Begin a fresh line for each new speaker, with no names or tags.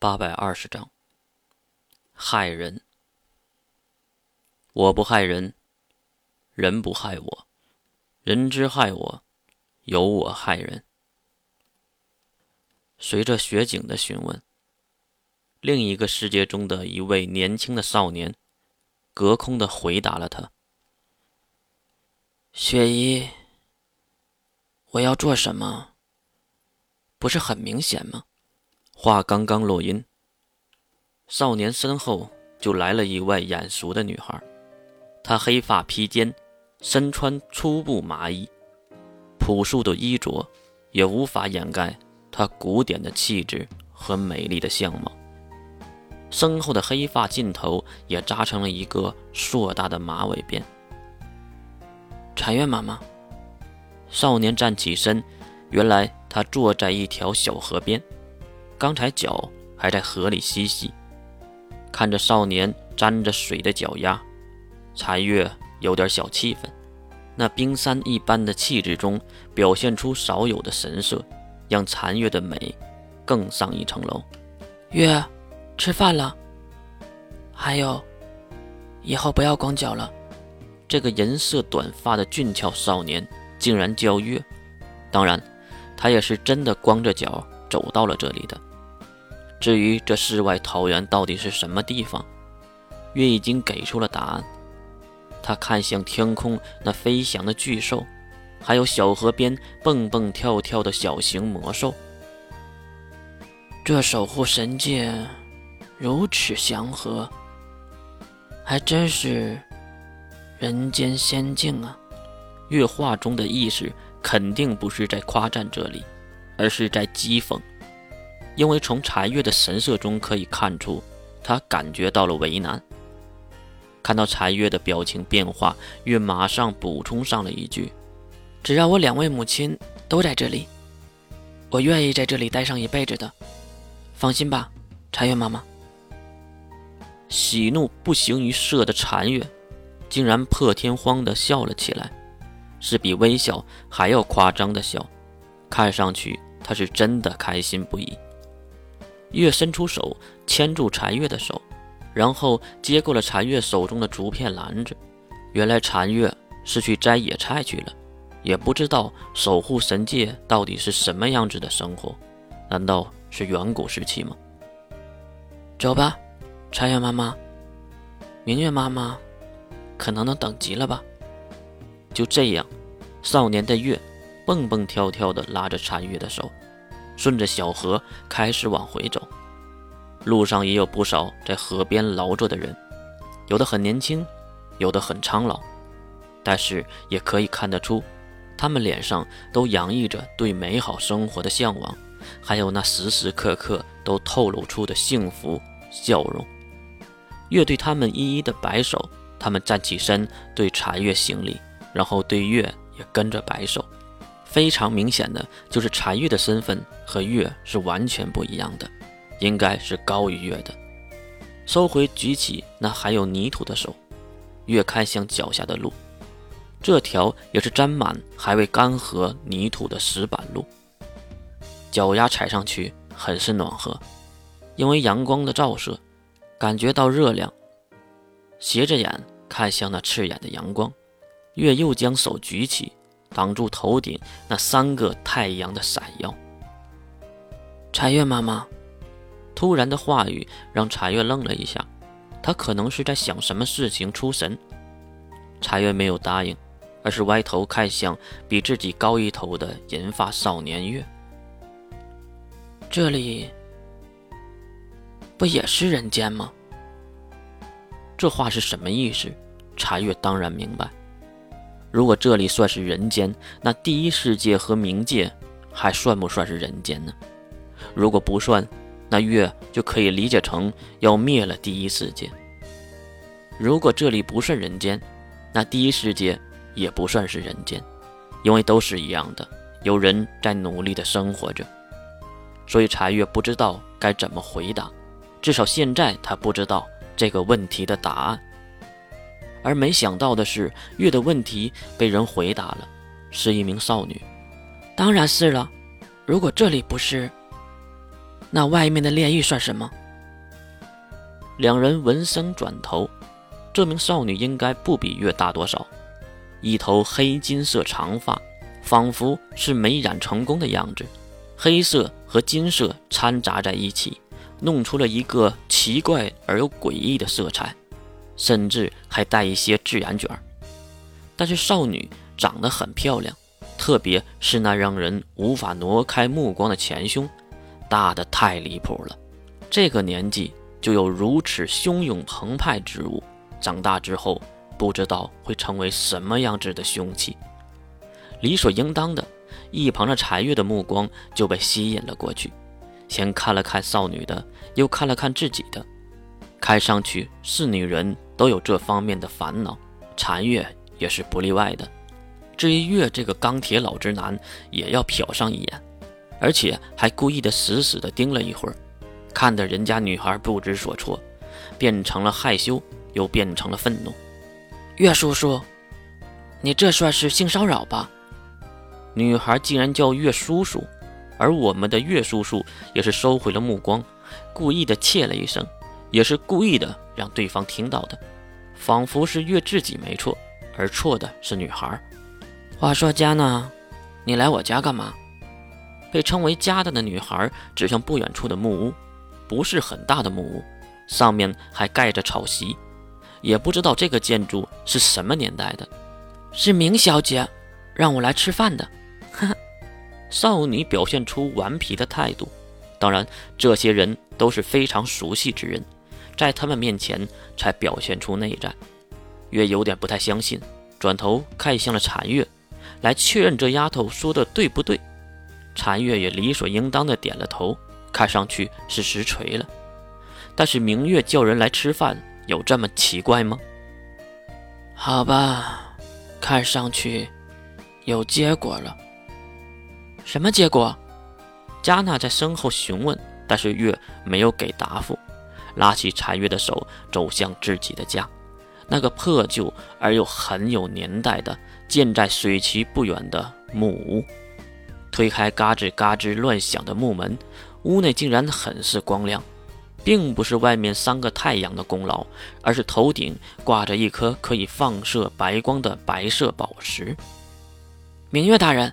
八百二十章，害人。我不害人，人不害我，人之害我，由我害人。随着雪景的询问，另一个世界中的一位年轻的少年，隔空的回答了他：“
雪姨，我要做什么？不是很明显吗？”
话刚刚落音，少年身后就来了一位眼熟的女孩。她黑发披肩，身穿粗布麻衣，朴素的衣着也无法掩盖她古典的气质和美丽的相貌。身后的黑发尽头也扎成了一个硕大的马尾辫。
禅院妈妈，
少年站起身，原来他坐在一条小河边。刚才脚还在河里嬉戏，看着少年沾着水的脚丫，残月有点小气愤。那冰山一般的气质中表现出少有的神色，让残月的美更上一层楼。
月，吃饭了。还有，以后不要光脚了。
这个银色短发的俊俏少年竟然叫月，当然，他也是真的光着脚走到了这里的。至于这世外桃源到底是什么地方，月已经给出了答案。他看向天空那飞翔的巨兽，还有小河边蹦蹦跳跳的小型魔兽。
这守护神界如此祥和，还真是人间仙境啊！
月话中的意思肯定不是在夸赞这里，而是在讥讽。因为从柴月的神色中可以看出，他感觉到了为难。看到柴月的表情变化，月马上补充上了一句：“
只要我两位母亲都在这里，我愿意在这里待上一辈子的。放心吧，柴月妈妈。”
喜怒不形于色的禅月，竟然破天荒地笑了起来，是比微笑还要夸张的笑，看上去他是真的开心不已。月伸出手牵住禅月的手，然后接过了禅月手中的竹片篮子。原来禅月是去摘野菜去了，也不知道守护神界到底是什么样子的生活，难道是远古时期吗？
走吧，禅月妈妈，明月妈妈，可能能等急了吧？
就这样，少年的月蹦蹦跳跳地拉着禅月的手。顺着小河开始往回走，路上也有不少在河边劳作的人，有的很年轻，有的很苍老，但是也可以看得出，他们脸上都洋溢着对美好生活的向往，还有那时时刻刻都透露出的幸福笑容。月对他们一一的摆手，他们站起身对禅月行礼，然后对月也跟着摆手。非常明显的就是禅玉的身份和月是完全不一样的，应该是高于月的。收回举起那还有泥土的手，月看向脚下的路，这条也是沾满还未干涸泥土的石板路，脚丫踩上去很是暖和，因为阳光的照射，感觉到热量。斜着眼看向那刺眼的阳光，月又将手举起。挡住头顶那三个太阳的闪耀。
柴月妈妈，
突然的话语让柴月愣了一下，他可能是在想什么事情出神。柴月没有答应，而是歪头看向比自己高一头的银发少年月。
这里不也是人间吗？
这话是什么意思？柴月当然明白。如果这里算是人间，那第一世界和冥界还算不算是人间呢？如果不算，那月就可以理解成要灭了第一世界。如果这里不算人间，那第一世界也不算是人间，因为都是一样的，有人在努力的生活着。所以茶月不知道该怎么回答，至少现在他不知道这个问题的答案。而没想到的是，月的问题被人回答了，是一名少女。
当然是了，如果这里不是，那外面的炼狱算什么？
两人闻声转头，这名少女应该不比月大多少，一头黑金色长发，仿佛是没染成功的样子，黑色和金色掺杂在一起，弄出了一个奇怪而又诡异的色彩，甚至还带一些自然卷儿。但是少女长得很漂亮，特别是那让人无法挪开目光的前胸，大的太离谱了，这个年纪。就有如此汹涌澎湃之物，长大之后不知道会成为什么样子的凶器。理所应当的，一旁的柴月的目光就被吸引了过去，先看了看少女的，又看了看自己的，看上去是女人都有这方面的烦恼，残月也是不例外的。至于月这个钢铁老直男，也要瞟上一眼，而且还故意的死死的盯了一会儿。看得人家女孩不知所措，变成了害羞，又变成了愤怒。
岳叔叔，你这算是性骚扰吧？
女孩竟然叫岳叔叔，而我们的岳叔叔也是收回了目光，故意的切了一声，也是故意的让对方听到的，仿佛是岳自己没错，而错的是女孩。
话说佳呢？你来我家干嘛？
被称为家的的女孩指向不远处的木屋。不是很大的木屋，上面还盖着草席，也不知道这个建筑是什么年代的。
是明小姐让我来吃饭的。
哈哈，少女表现出顽皮的态度。当然，这些人都是非常熟悉之人，在他们面前才表现出内在。月有点不太相信，转头看向了禅月，来确认这丫头说的对不对。禅月也理所应当的点了头。看上去是实锤了，但是明月叫人来吃饭，有这么奇怪吗？
好吧，看上去有结果了。什么结果？
加纳在身后询问，但是月没有给答复，拉起残月的手走向自己的家，那个破旧而又很有年代的建在水渠不远的木屋，推开嘎吱嘎吱乱响的木门。屋内竟然很是光亮，并不是外面三个太阳的功劳，而是头顶挂着一颗可以放射白光的白色宝石。
明月大人，